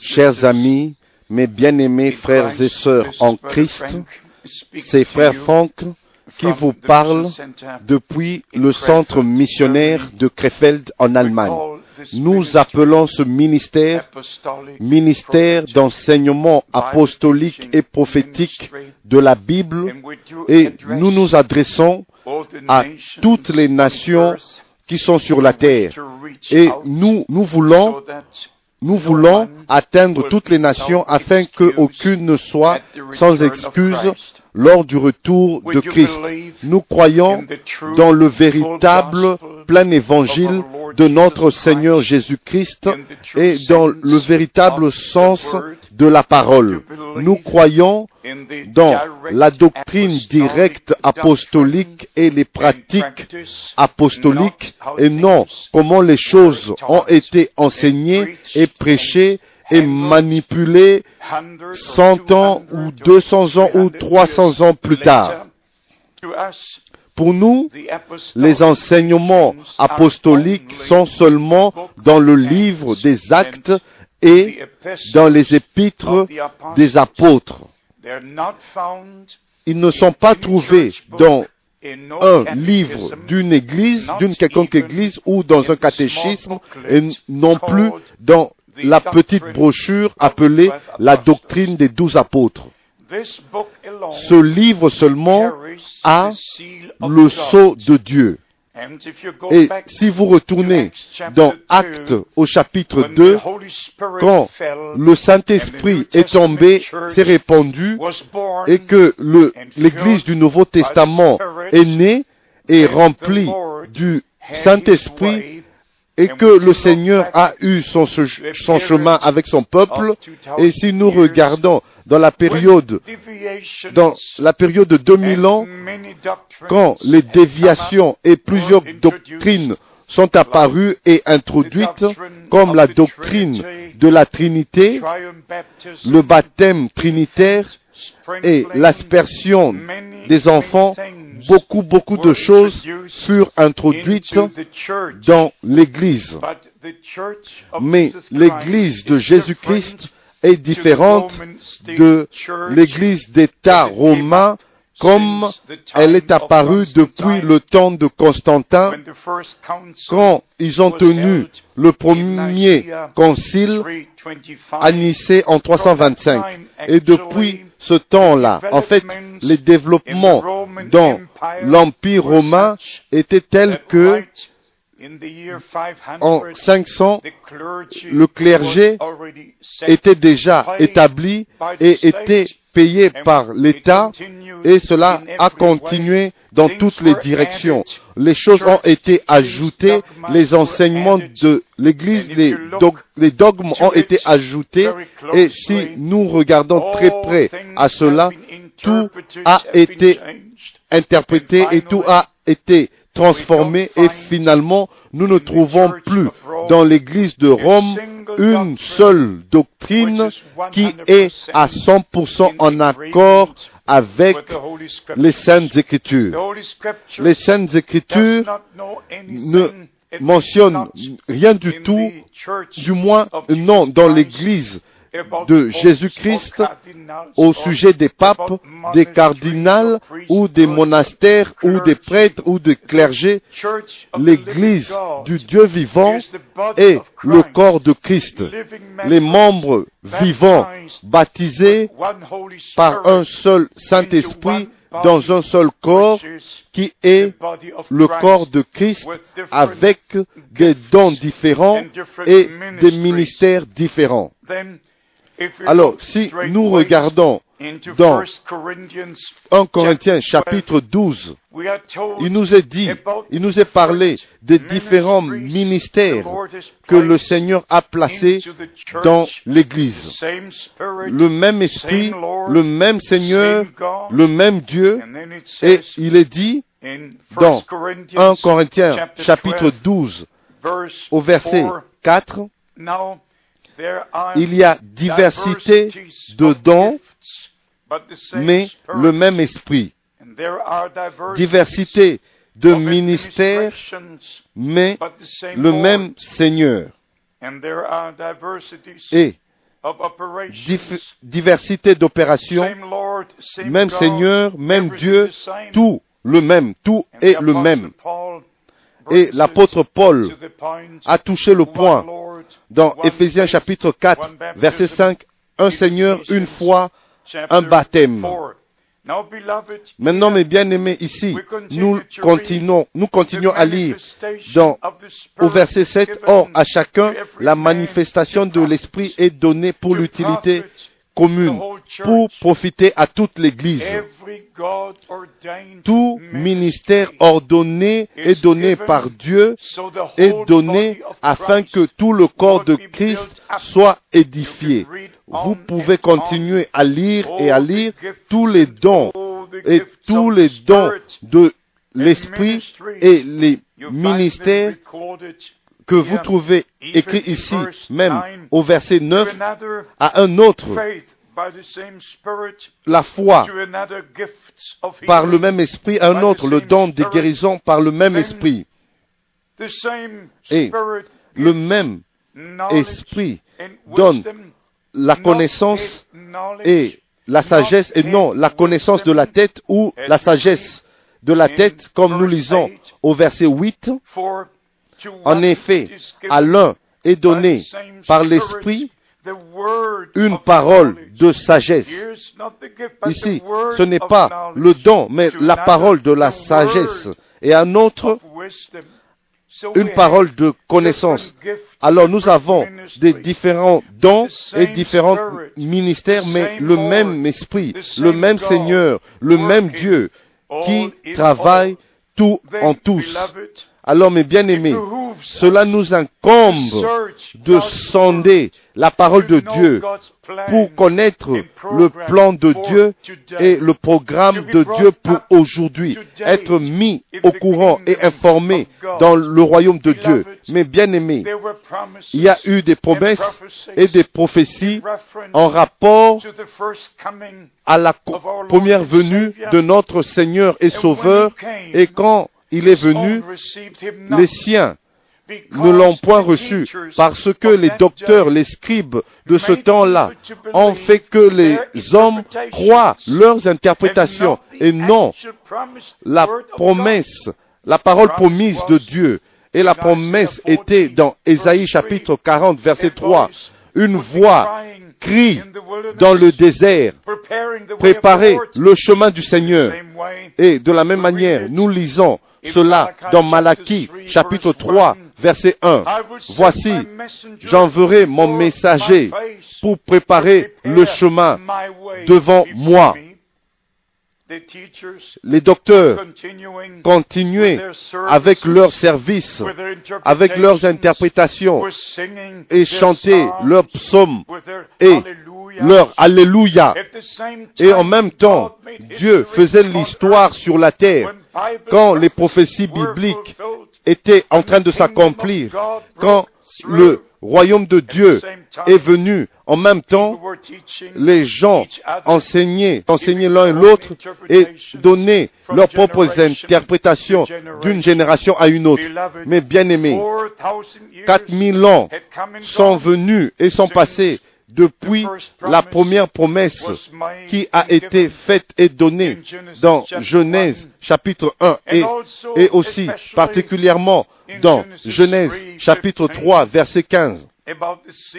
Chers amis, mes bien-aimés frères et sœurs en Christ, c'est frère Franck qui vous parle depuis le centre missionnaire de Krefeld en Allemagne. Nous appelons ce ministère ministère d'enseignement apostolique et prophétique de la Bible et nous nous adressons à toutes les on nations sont sur la terre. Et nous, nous voulons, nous voulons atteindre toutes les nations afin qu'aucune ne soit sans excuse lors du retour de Christ. Nous croyons dans le véritable plein évangile de notre Seigneur Jésus-Christ et dans le véritable sens de la parole. Nous croyons dans la doctrine directe apostolique et les pratiques apostoliques et non comment les choses ont été enseignées et prêchées et manipulées hundred or 100 ans 200 ou or 200 ans ou 300 300 ans plus tard. Pour nous, les enseignements apostoliques sont seulement dans le livre des actes et dans les épîtres des apôtres. Ils ne sont pas trouvés dans un livre d'une église, d'une quelconque église ou dans un catéchisme et non plus dans la petite brochure appelée la doctrine des douze apôtres. Ce livre seulement a le sceau de Dieu. Et si vous retournez dans Actes au chapitre 2, quand le Saint-Esprit est tombé, s'est répandu, et que l'Église du Nouveau Testament est née et remplie du Saint-Esprit, et que le Seigneur a eu son, che- son chemin avec son peuple, et si nous regardons dans la période, dans la période de 2000 ans, quand les déviations et plusieurs doctrines sont apparues et introduites, comme la doctrine de la Trinité, le baptême trinitaire et l'aspersion des enfants, beaucoup, beaucoup de choses furent introduites dans l'Église. Mais l'Église de Jésus-Christ est différente de l'Église d'État romain comme elle est apparue depuis le temps de Constantin quand ils ont tenu le premier concile à Nicée en 325. Et depuis ce temps-là, en fait, les développements dans l'Empire romain étaient tels que en 500, le clergé était déjà établi et était payé par l'État et cela a continué dans toutes les directions. Les choses ont été ajoutées, les enseignements de l'Église, les, dog- les dogmes ont été ajoutés. et si nous regardons très près à cela, tout a été interprété et tout a été transformé et finalement nous ne trouvons plus dans l'Église de Rome une seule doctrine qui est à 100% en accord avec les Saintes Écritures. Les Saintes Écritures ne mentionnent rien du tout, du moins non dans l'Église de Jésus-Christ au sujet des papes, des cardinals ou des monastères ou des prêtres ou des clergés. L'Église du Dieu vivant est le corps de Christ. Les membres vivants baptisés par un seul Saint-Esprit dans un seul corps qui est le corps de Christ avec des dons différents et des ministères différents. Alors, si nous regardons dans 1 Corinthiens chapitre 12, il nous est dit, il nous est parlé des différents ministères que le Seigneur a placés dans l'Église. Le même esprit, le même Seigneur, le même Dieu, et il est dit dans 1 Corinthiens chapitre 12 au verset 4, il y a diversité de dons, mais le même esprit. Diversité de ministères, mais le même Seigneur. et diversité d'opérations, même Seigneur, même Dieu, tout le même, tout est le même. Et l'apôtre Paul a touché le point dans Éphésiens chapitre 4, verset 5, un Seigneur, une foi, un baptême. Maintenant, mes bien-aimés, ici, nous continuons, nous continuons à lire dans, au verset 7, Or, à chacun, la manifestation de l'Esprit est donnée pour l'utilité commune, pour profiter à toute l'Église. Tout ministère ordonné est donné par Dieu, est donné afin que tout le corps de Christ soit édifié. Vous pouvez continuer à lire et à lire tous les dons et tous les dons de l'Esprit et les ministères que vous trouvez écrit ici, même au verset 9, à un autre, la foi par le même esprit, à un autre, le don des guérisons par le même esprit. Et le même esprit donne la connaissance et la sagesse, et non la connaissance de la tête ou la sagesse de la tête, comme nous lisons au verset 8. En effet, à l'un est donné par l'Esprit une parole de sagesse. Ici, ce n'est pas le don, mais la parole de la sagesse. Et un autre, une parole de connaissance. Alors nous avons des différents dons et différents ministères, mais le même esprit, le même Seigneur, le même Dieu qui travaille tout en tous. Alors mes bien-aimés, cela nous incombe de sonder la parole de Dieu pour connaître le plan de Dieu et le programme de Dieu pour aujourd'hui, être mis au courant et informé dans le royaume de Dieu. Mais bien aimés, il y a eu des promesses et des prophéties en rapport à la première venue de notre Seigneur et Sauveur. Et quand il est venu, les siens ne l'ont point reçu parce que les docteurs, les scribes de ce temps-là ont fait que les hommes croient leurs interprétations et non la promesse, la parole promise de Dieu. Et la promesse était dans Ésaïe chapitre 40 verset 3. Une voix crie dans le désert, préparez le chemin du Seigneur. Et de la même manière, nous lisons cela dans Malachie chapitre 3 verset 1. Voici, j'enverrai mon messager pour préparer le chemin devant moi. Les docteurs continuaient avec leur service, avec leurs interprétations, et chantaient leurs psaumes et leur Alléluia. Et en même temps, Dieu faisait l'histoire sur la terre quand les prophéties bibliques étaient en train de s'accomplir, quand le royaume de Dieu est venu en même temps, les gens enseignaient, enseignaient l'un et l'autre et donnaient leurs propres interprétations d'une génération à une autre. Mais bien aimés, 4000 ans sont venus et sont passés depuis la première promesse qui a été faite et donnée dans Genèse chapitre 1 et, et aussi particulièrement dans Genèse chapitre 3 verset 15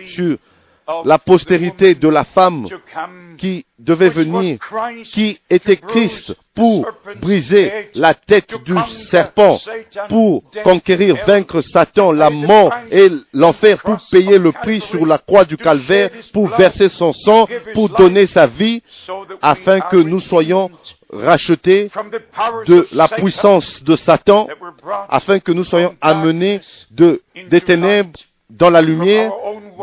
sur la postérité de la femme qui devait venir, qui était Christ pour briser la tête du serpent, pour conquérir, vaincre Satan, la mort et l'enfer, pour payer le prix sur la croix du calvaire, pour verser son sang, pour donner sa vie, afin que nous soyons rachetés de la puissance de Satan, afin que nous soyons amenés de, des ténèbres dans la lumière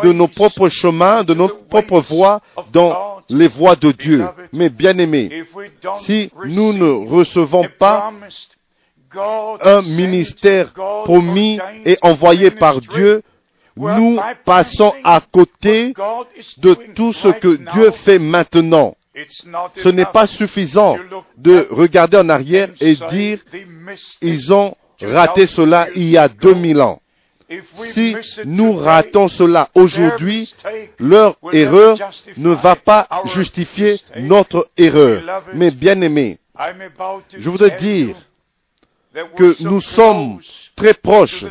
de nos propres chemins, de nos propres voies, dans les voies de Dieu. Mais bien aimés, si nous ne recevons pas un ministère promis et envoyé par Dieu, nous passons à côté de tout ce que Dieu fait maintenant. Ce n'est pas suffisant de regarder en arrière et dire, ils ont raté cela il y a 2000 ans. Si nous ratons cela aujourd'hui, leur erreur ne va pas justifier notre erreur. Mais bien aimés, je voudrais dire que nous sommes très proches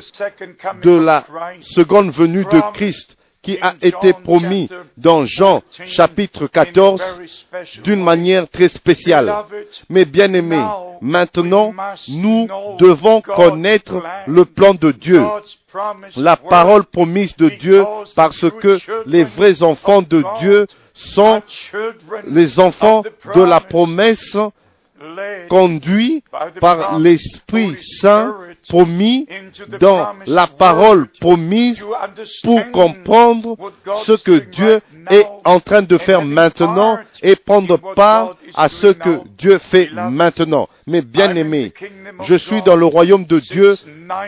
de la seconde venue de Christ qui a été promis dans Jean chapitre 14 d'une manière très spéciale. Mais bien aimés, maintenant nous devons connaître le plan de Dieu, la parole promise de Dieu, parce que les vrais enfants de Dieu sont les enfants de la promesse conduits par l'Esprit Saint promis dans la parole promise pour comprendre ce que Dieu est en train de faire maintenant et prendre part à ce que Dieu fait maintenant. Mais bien aimé, je suis dans le royaume de Dieu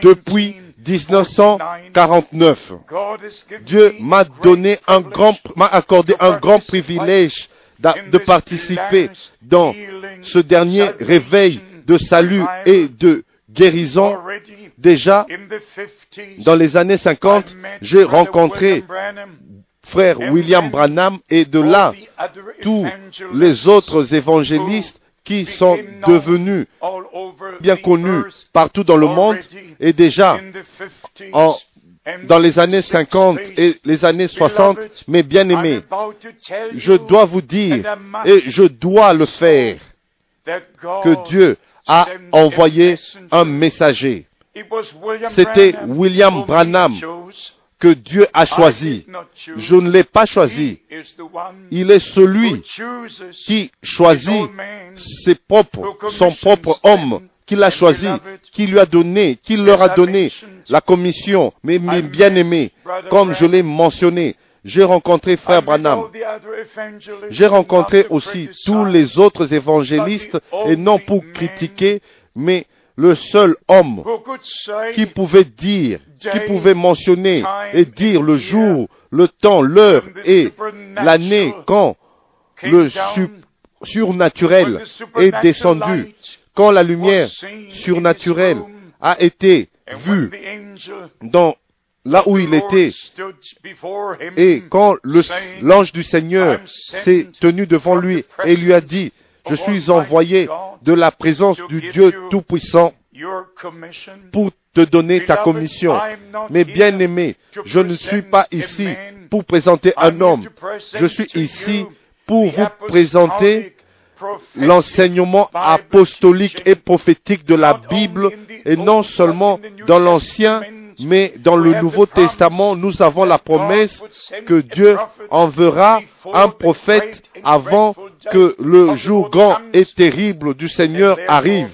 depuis 1949. Dieu m'a donné un grand, m'a accordé un grand privilège de participer dans ce dernier réveil de salut et de guérison. Déjà, dans les années 50, j'ai rencontré frère William Branham et de là, tous les autres évangélistes qui sont devenus bien connus partout dans le monde et déjà en dans les années 50 et les années 60, mes bien-aimés, je dois vous dire, et je dois le faire, que Dieu a envoyé un messager. C'était William Branham que Dieu a choisi. Je ne l'ai pas choisi. Il est celui qui choisit ses son propre homme qu'il a choisi, qui lui a donné, qui leur a donné la commission. Mais mes bien-aimés, comme je l'ai mentionné, j'ai rencontré Frère Branham. J'ai rencontré aussi tous les autres évangélistes, et non pour critiquer, mais le seul homme qui pouvait dire, qui pouvait mentionner et dire le jour, le temps, l'heure et l'année quand le surnaturel est descendu quand la lumière surnaturelle a été vue dans là où il était et quand l'ange du Seigneur s'est tenu devant lui et lui a dit, je suis envoyé de la présence du Dieu Tout-Puissant pour te donner ta commission. Mais bien aimé, je ne suis pas ici pour présenter un homme. Je suis ici pour vous présenter l'enseignement apostolique et prophétique de la Bible et non seulement dans l'Ancien, mais dans le Nouveau Testament, nous avons la promesse que Dieu enverra un prophète avant que le jour grand et terrible du Seigneur arrive.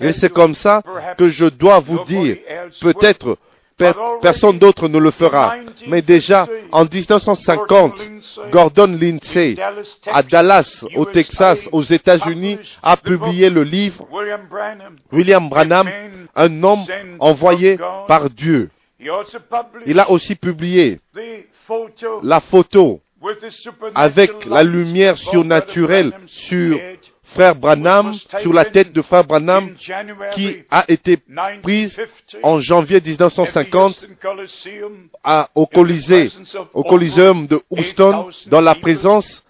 Et c'est comme ça que je dois vous dire, peut-être personne d'autre ne le fera. Mais déjà, en 1950, Gordon Lindsay, à Dallas, au Texas, aux États-Unis, a publié le livre William Branham, un homme envoyé par Dieu. Il a aussi publié la photo avec la lumière surnaturelle sur frère Branham, sur la tête de frère Branham, qui a été prise en janvier 1950 à, au Colisée, au Coliseum de Houston, dans la présence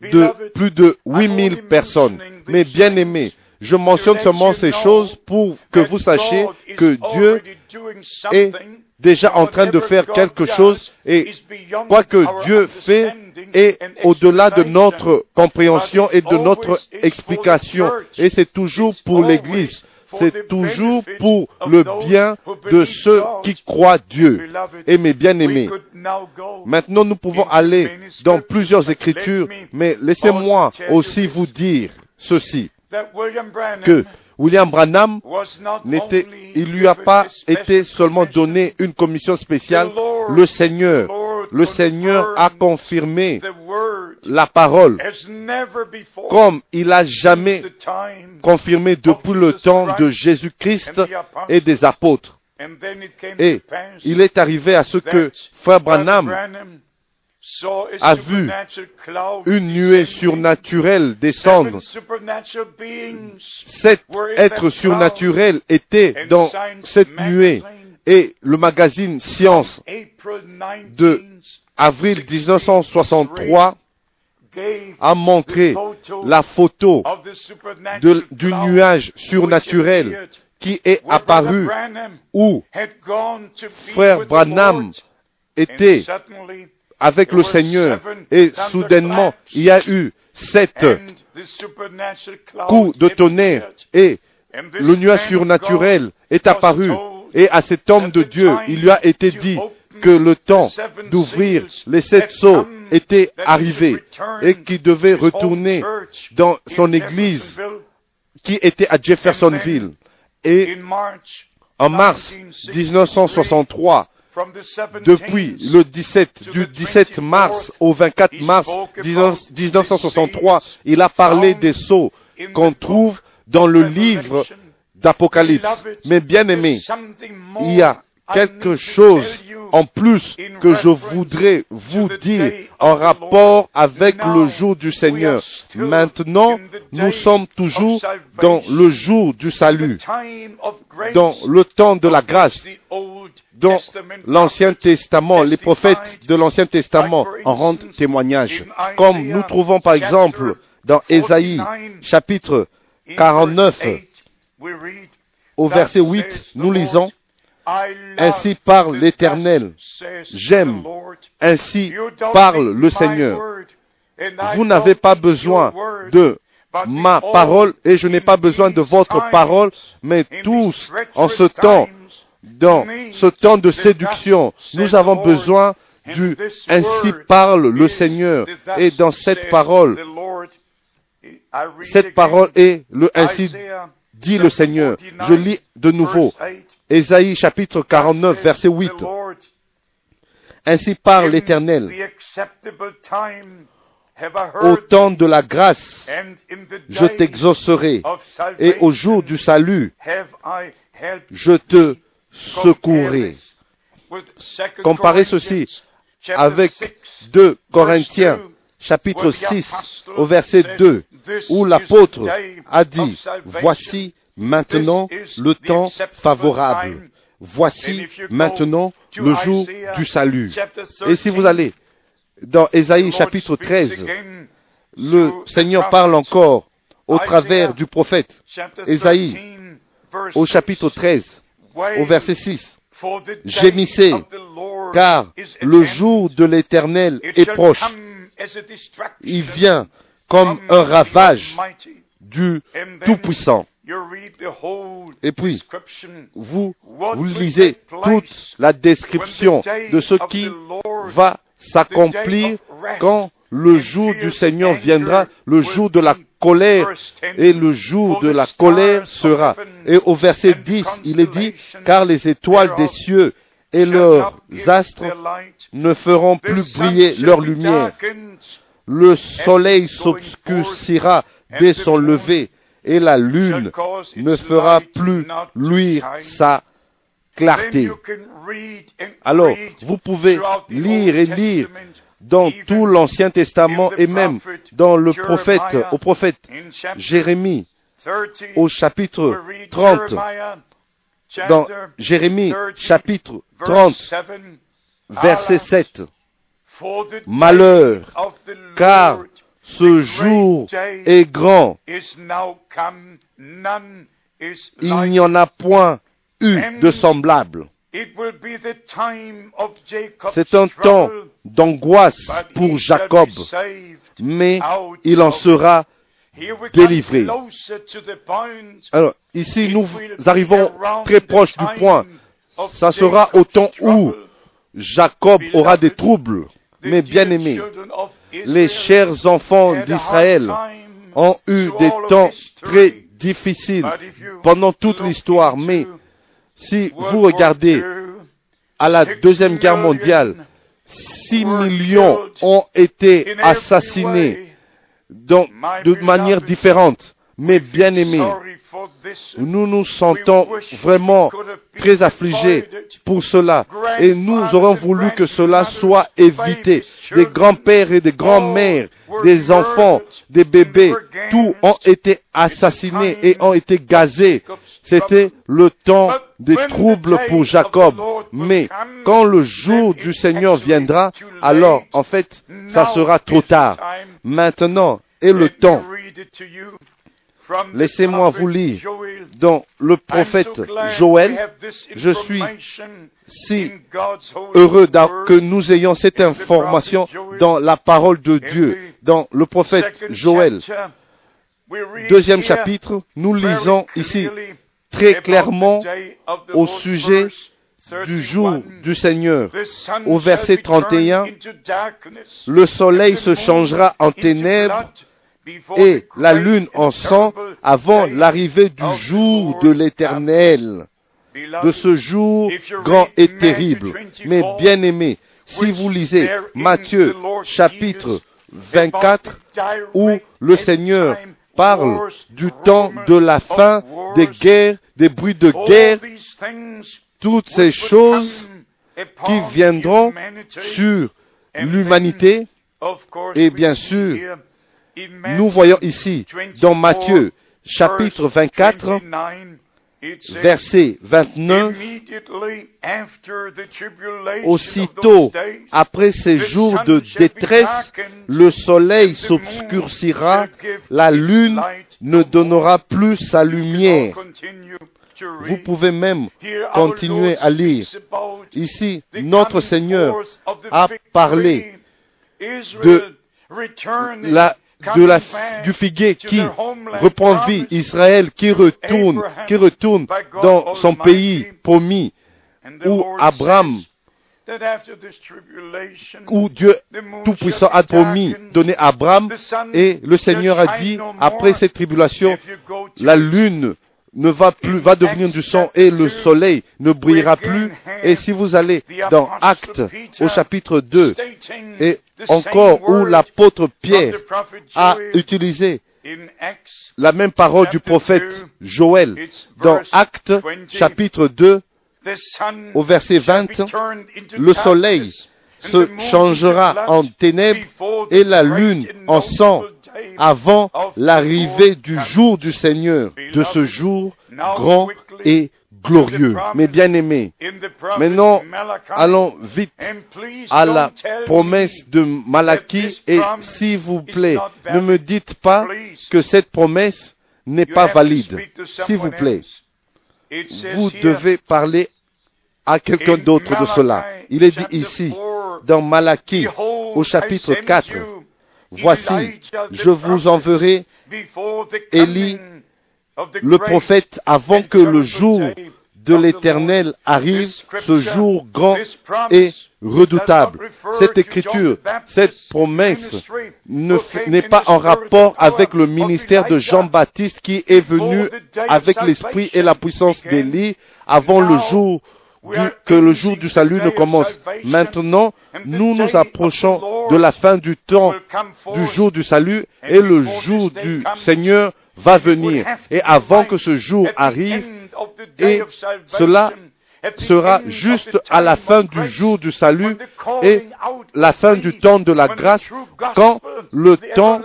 de plus de 8000 personnes. Mais bien aimés, je mentionne seulement ces choses pour que vous sachiez que Dieu est déjà en train de faire quelque chose et quoi que Dieu fait est au-delà de notre compréhension et de notre explication. Et c'est toujours pour l'Église. C'est toujours pour le bien de ceux qui croient Dieu. Et mes bien-aimés, maintenant nous pouvons aller dans plusieurs écritures, mais laissez-moi aussi vous dire ceci, que William Branham n'était, il lui a pas été seulement donné une commission spéciale. Le Seigneur, le Seigneur a confirmé la parole comme il a jamais confirmé depuis le temps de Jésus-Christ et des apôtres. Et il est arrivé à ce que Frère Branham a vu une nuée surnaturelle descendre. Cet être surnaturel était dans cette nuée Et le magazine Science de avril 1963 a montré la photo de, du nuage surnaturel qui est apparu où frère Branham était avec le Seigneur et soudainement il y a eu sept coups de tonnerre et le nuage surnaturel est apparu et à cet homme de Dieu il lui a été dit que le temps d'ouvrir les sept sceaux était arrivé et qu'il devait retourner dans son église qui était à Jeffersonville. Et en mars 1963, depuis le 17, du 17 mars au 24 mars 1963, il a parlé des sceaux qu'on trouve dans le livre d'Apocalypse. Mais bien aimé, il y a quelque chose en plus que je voudrais vous dire en rapport avec le jour du Seigneur. Maintenant, nous sommes toujours dans le jour du salut, dans le temps de la grâce, dont l'Ancien Testament, les prophètes de l'Ancien Testament en rendent témoignage. Comme nous trouvons par exemple dans Ésaïe chapitre 49 au verset 8, nous lisons ainsi parle l'Éternel. J'aime. Ainsi parle le Seigneur. Vous n'avez pas besoin de ma parole et je n'ai pas besoin de votre parole, mais tous en ce temps, dans ce temps de séduction, nous avons besoin du ainsi parle le Seigneur. Et dans cette parole, cette parole est le ainsi dit le Seigneur. Je lis de nouveau. Ésaïe chapitre 49 verset 8. Ainsi parle l'Éternel. Au temps de la grâce, je t'exaucerai, et au jour du salut, je te secourrai. Comparez ceci avec 2 Corinthiens chapitre 6 au verset 2 où l'apôtre a dit, voici maintenant le temps favorable. Voici maintenant le jour du salut. Et si vous allez dans Ésaïe chapitre 13, le Seigneur parle encore au travers du prophète Ésaïe au chapitre 13, au verset 6. Gémissez, car le jour de l'Éternel est proche. Il vient comme un ravage du Tout-Puissant. Et puis, vous, vous lisez toute la description de ce qui va s'accomplir quand le jour du Seigneur viendra, le jour de la colère, et le jour de la colère sera. Et au verset 10, il est dit, car les étoiles des cieux et leurs astres ne feront plus briller leur lumière. Le soleil s'obscurcira dès son lever et la lune ne fera plus luire sa clarté. Alors, vous pouvez lire et lire dans tout l'Ancien Testament et même dans le prophète, au prophète Jérémie, au chapitre 30, dans Jérémie chapitre 30, verset 7. Malheur, car ce jour est grand. Il n'y en a point eu de semblable. C'est un temps d'angoisse pour Jacob, mais il en sera délivré. Alors, ici, nous arrivons très proche du point. Ça sera au temps où Jacob aura des troubles. Mais bien aimés, les chers enfants d'Israël ont eu des temps très difficiles pendant toute l'histoire. Mais si vous regardez à la Deuxième Guerre mondiale, 6 millions ont été assassinés de manière différente. Mais bien aimés, nous nous sentons vraiment très affligés pour cela. Et nous aurons voulu que cela soit évité. Des grands-pères et des grands-mères, des enfants, des bébés, tous ont été assassinés et ont été gazés. C'était le temps des troubles pour Jacob. Mais quand le jour du Seigneur viendra, alors en fait, ça sera trop tard. Maintenant est le temps. Laissez-moi vous lire dans le prophète Joël. Je suis si heureux que nous ayons cette information dans la parole de Dieu, dans le prophète Joël. Deuxième chapitre, nous lisons ici très clairement au sujet du jour du Seigneur. Au verset 31, le soleil se changera en ténèbres et la lune en sang avant l'arrivée du jour de l'éternel, de ce jour grand et terrible. Mais bien aimé, si vous lisez Matthieu chapitre 24, où le Seigneur parle du temps de la fin, des guerres, des bruits de guerre, toutes ces choses qui viendront sur l'humanité, et bien sûr, nous voyons ici dans Matthieu chapitre 24, verset 29, aussitôt après ces jours de détresse, le soleil s'obscurcira, la lune ne donnera plus sa lumière. Vous pouvez même continuer à lire. Ici, notre Seigneur a parlé de la de la, du figuier qui reprend vie, Israël qui retourne, qui retourne dans son pays promis, où Abraham, où Dieu Tout-Puissant a promis, donné à Abraham, et le Seigneur a dit, après cette tribulation, la lune ne va plus, va devenir du sang et le soleil ne brillera plus. Et si vous allez dans Actes au chapitre 2 et encore où l'apôtre Pierre a utilisé la même parole du prophète Joël dans Actes chapitre 2 au verset 20, le soleil se changera en ténèbres et la lune en sang avant l'arrivée du jour du Seigneur, de ce jour grand et glorieux. Mais bien aimés, maintenant allons vite à la promesse de Malachie et s'il vous plaît, ne me dites pas que cette promesse n'est pas valide. S'il vous plaît, vous devez parler à quelqu'un d'autre de cela. Il est dit ici, dans Malachie, au chapitre 4, Voici, je vous enverrai Élie, le prophète, avant que le jour de l'Éternel arrive, ce jour grand et redoutable. Cette écriture, cette promesse n'est pas en rapport avec le ministère de Jean-Baptiste qui est venu avec l'esprit et la puissance d'Élie avant le jour que le jour du salut ne commence. Maintenant, nous nous approchons de la fin du temps du jour du salut et le jour du Seigneur va venir. Et avant que ce jour arrive, et cela sera juste à la fin du jour du salut et la fin du temps de la grâce, quand le temps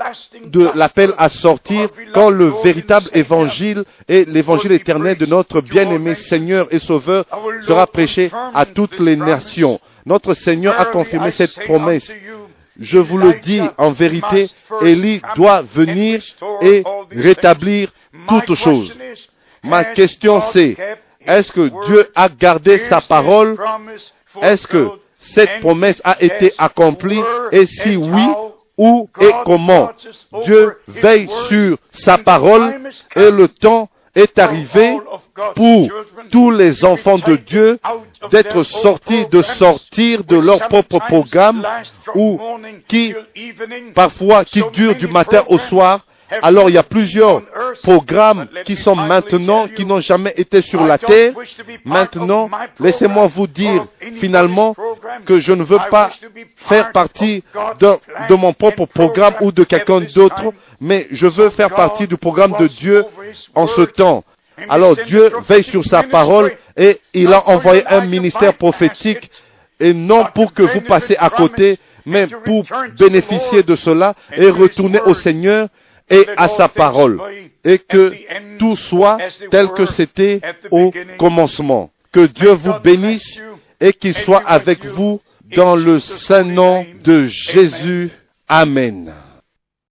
de l'appel à sortir, quand le véritable évangile et l'évangile éternel de notre bien-aimé Seigneur et Sauveur sera prêché à toutes les nations. Notre Seigneur a confirmé cette promesse. Je vous le dis en vérité, Élie doit venir et rétablir toutes choses. Ma question c'est, est-ce que Dieu a gardé sa parole? Est-ce que cette promesse a été accomplie? Et si oui, où et comment? Dieu veille sur sa parole et le temps est arrivé pour tous les enfants de Dieu d'être sortis, de sortir de leur propre programme ou qui, parfois, qui dure du matin au soir alors il y a plusieurs programmes qui sont maintenant, qui n'ont jamais été sur la terre. Maintenant, laissez-moi vous dire finalement que je ne veux pas faire partie de, mon propre programme ou de quelqu'un d'autre, mais je veux faire partie du programme de Dieu en ce temps. Alors Dieu veille sur sa parole et il a envoyé un ministère prophétique et non pour que vous passez à côté, mais pour bénéficier de cela et retourner au Seigneur et à sa parole, et que tout soit tel que c'était au commencement. Que Dieu vous bénisse et qu'il soit avec vous dans le saint nom de Jésus. Amen.